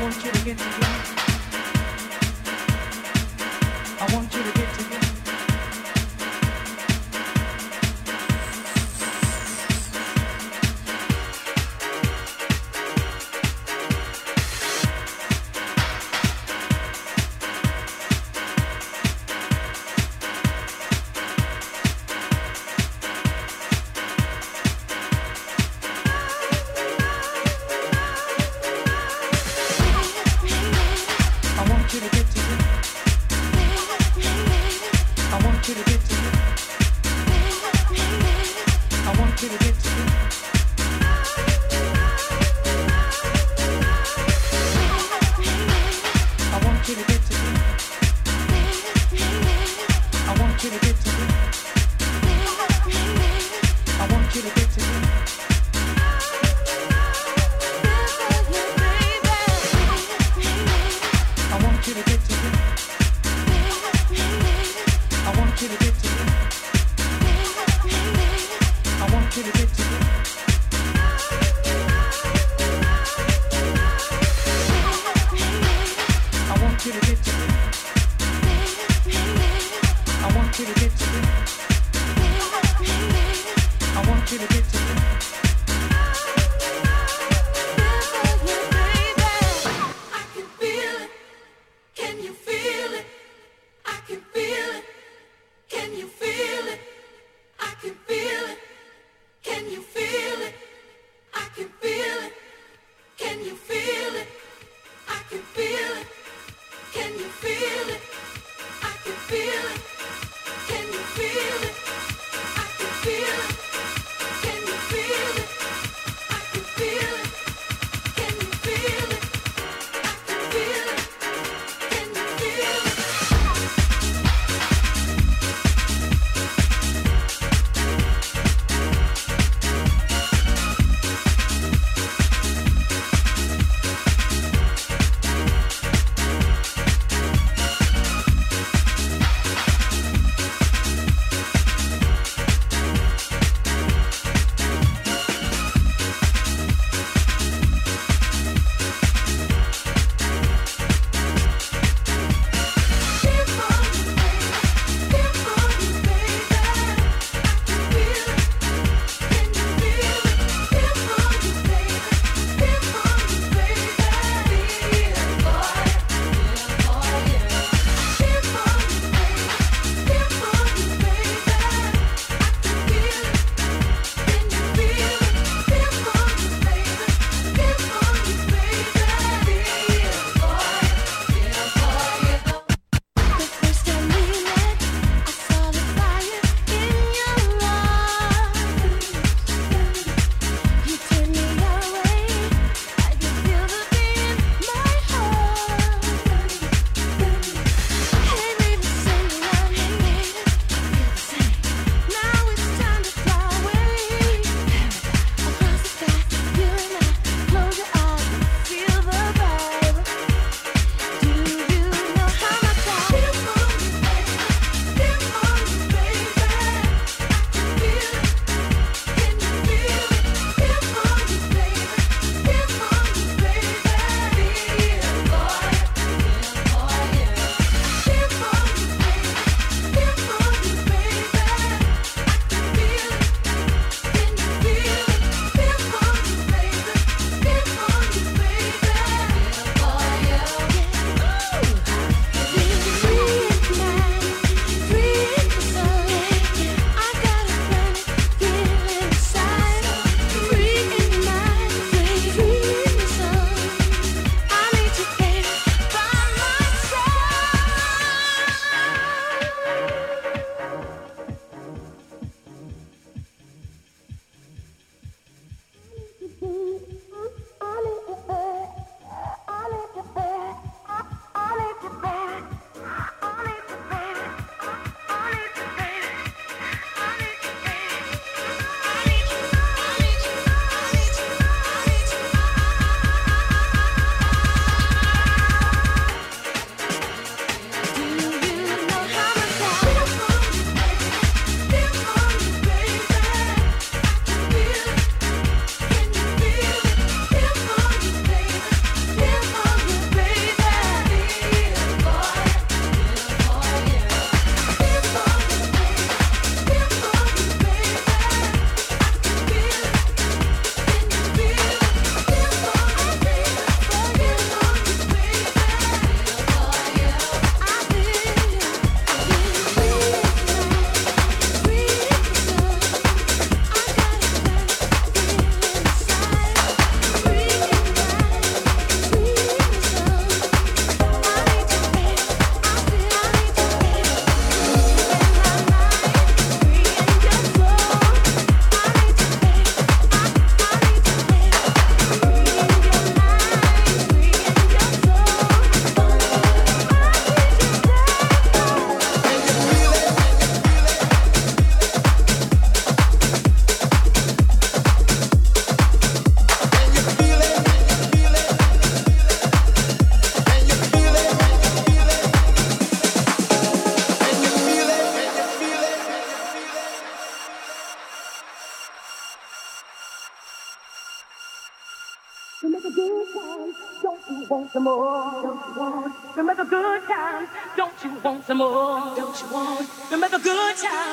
Can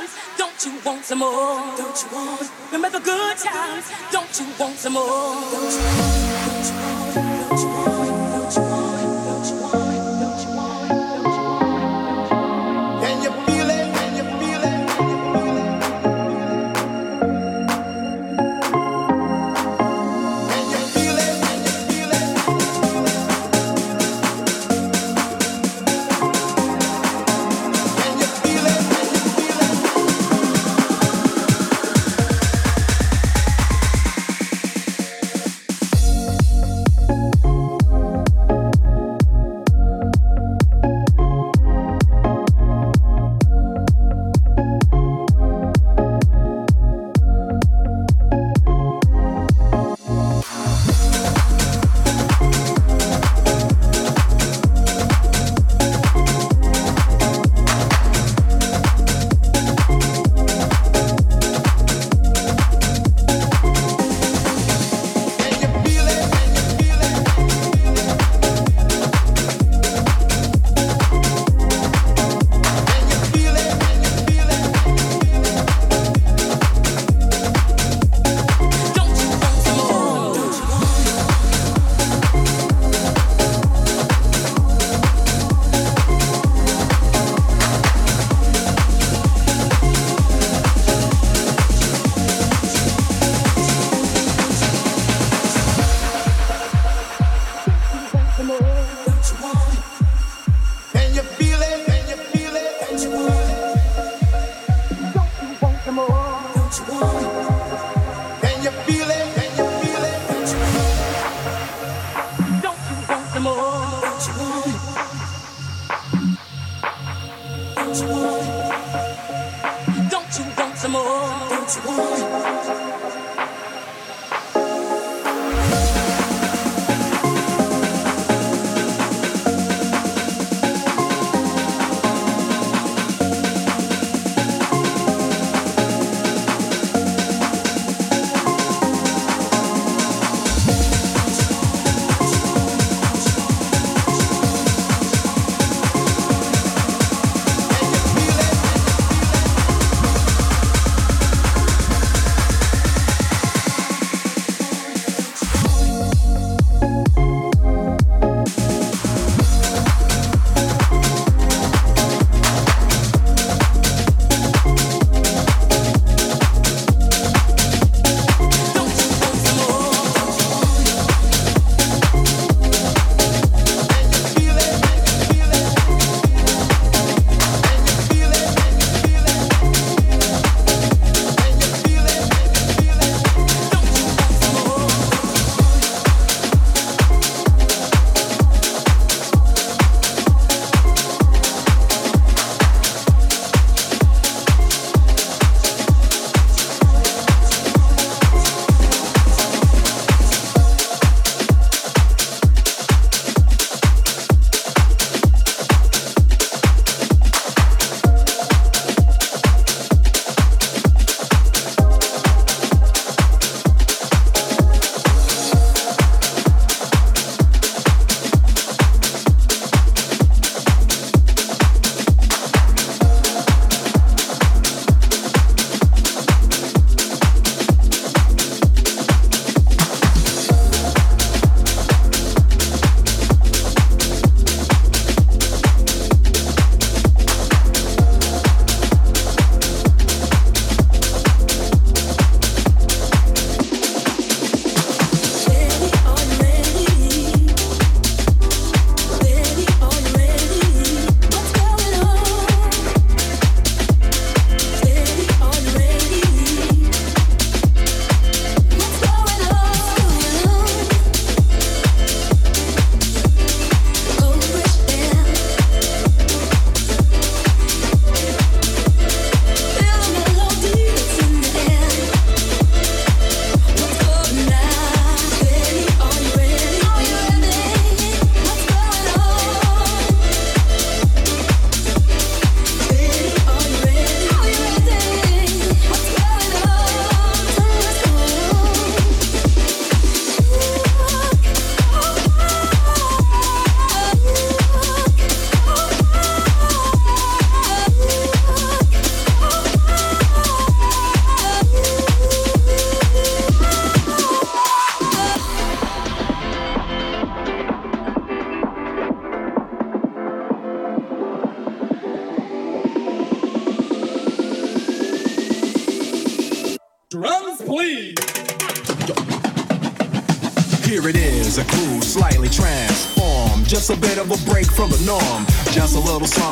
times? Don't you want some more? Don't you want? Remember the good times? Don't you want some more? Don't you want? Don't you want?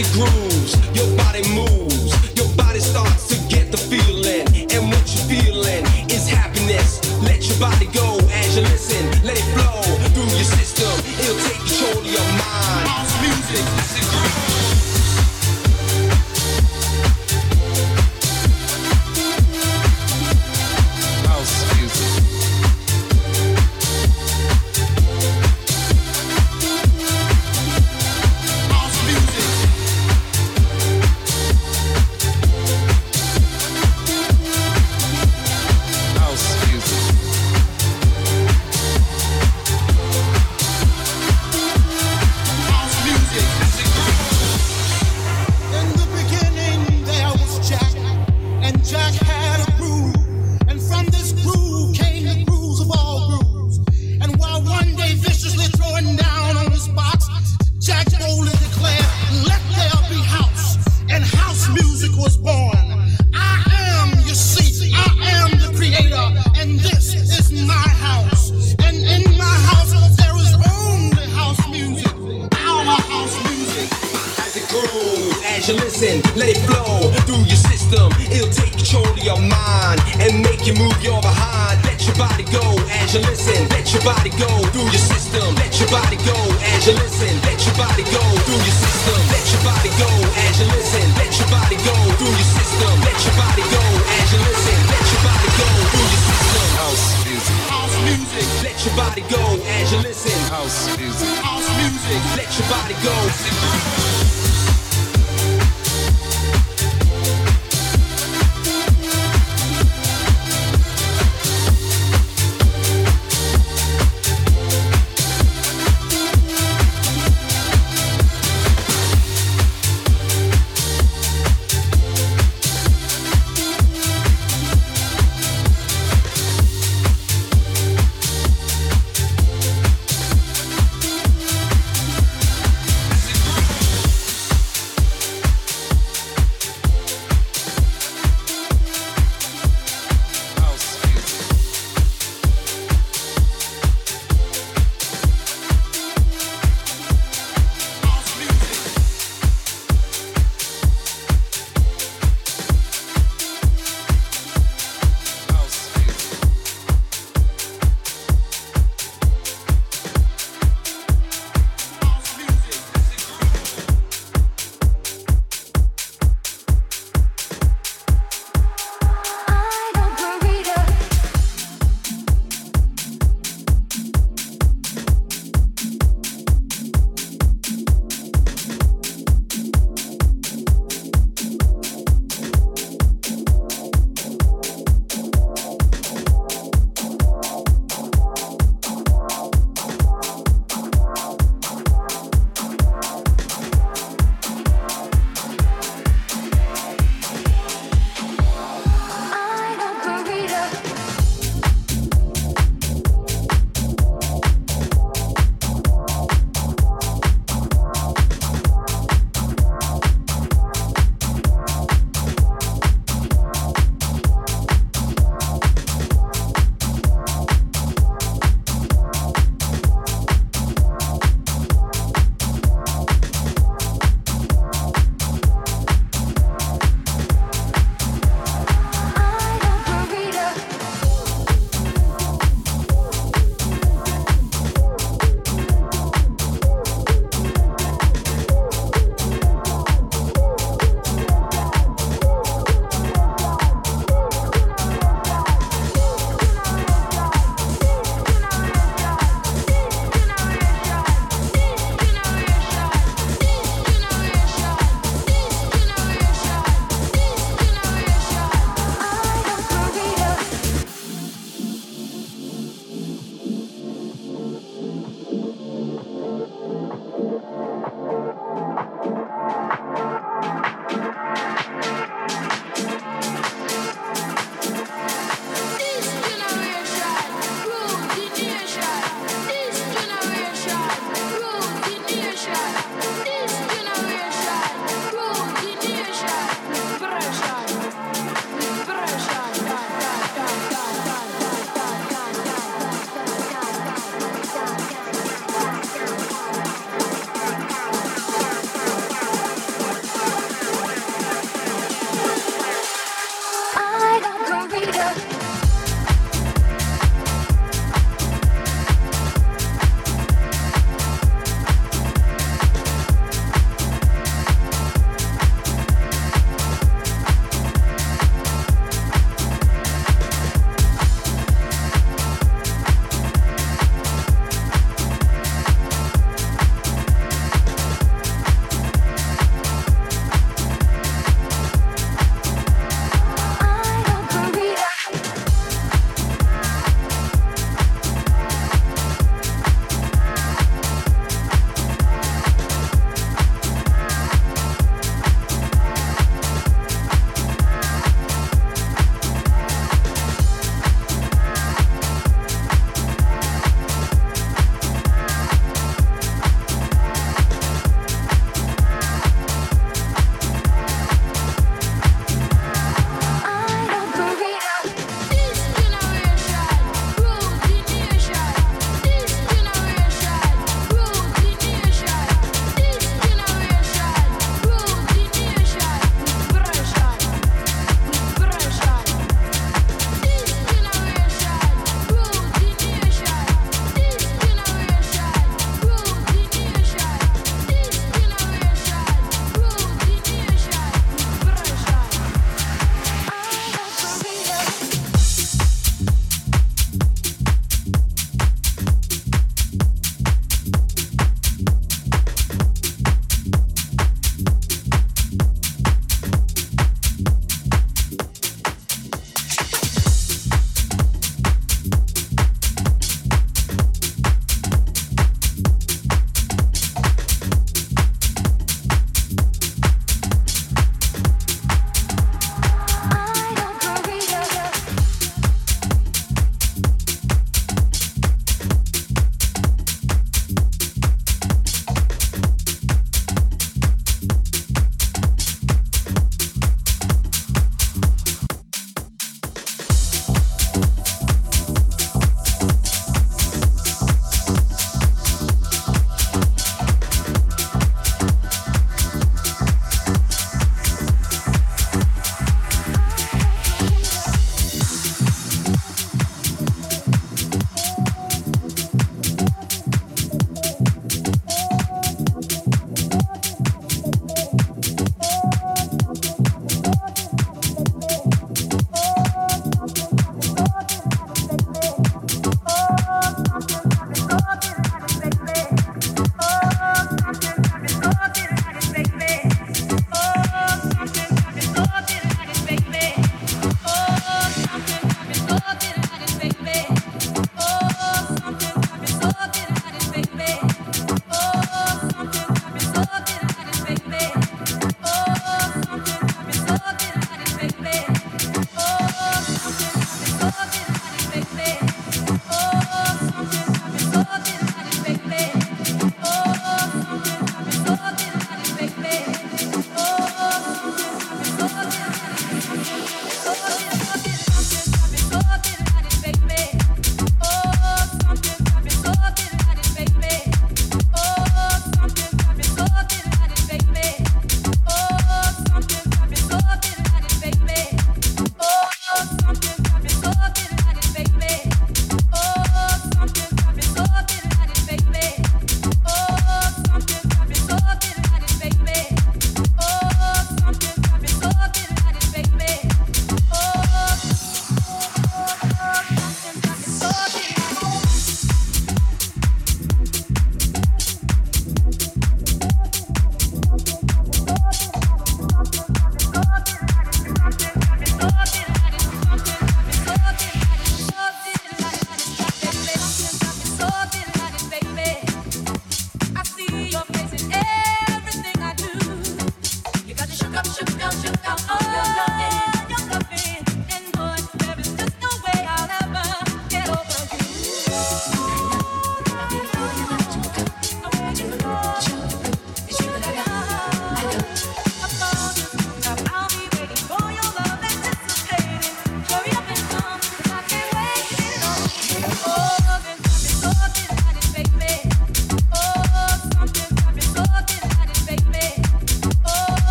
it grooves, your body moves, your body starts to get the feeling, and what you're feeling is happiness. Let your body go as you listen, let it flow through your system. It'll take control of your mind. Music.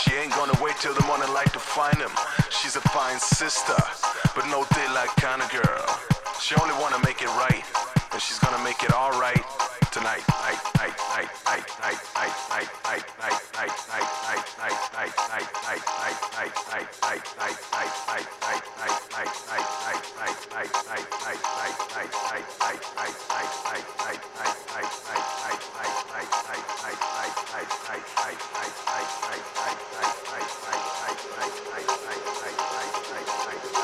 She ain't gonna wait till the morning light to find him. She's a fine sister, but no daylight kind of girl. She only wanna make it right, and she's gonna make it alright tonight. Thank you.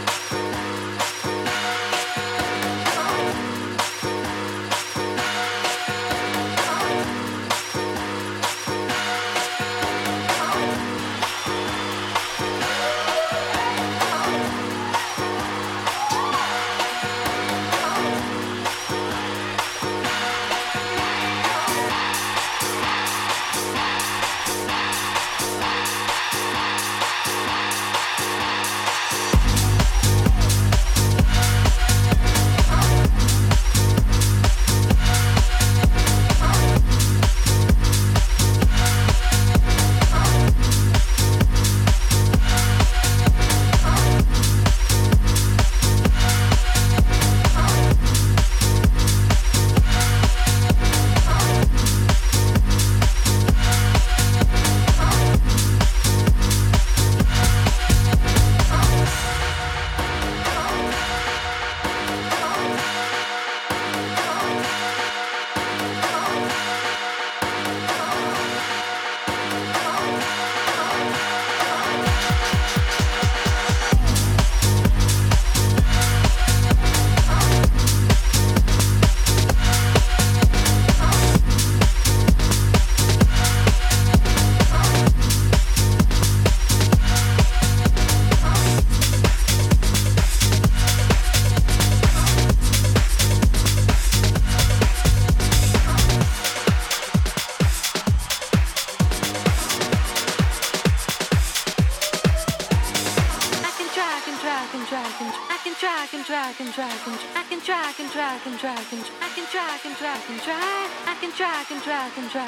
I can try, can try, can try, can try, I can try, can try, can try, can try, I can try, can try, can try, I can try, I can try, can try, can try,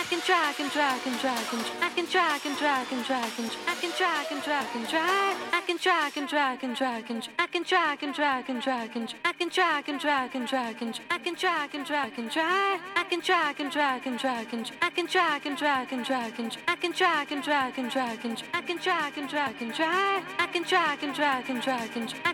I can try, I can try, can try, can try, I can try, I can try, can try, can try, I can try, I can try, can try, I can try, can try, I can try, can try, I can try, can try, I can try, can try, I can try, can try, I can try, can try, I can try, can try, can try, I can try, can try, can try, can try, I can try, can try, can try, can try, I can try, can try, can try, can try, I can try, can try, can try, I can try, can try, can try, can try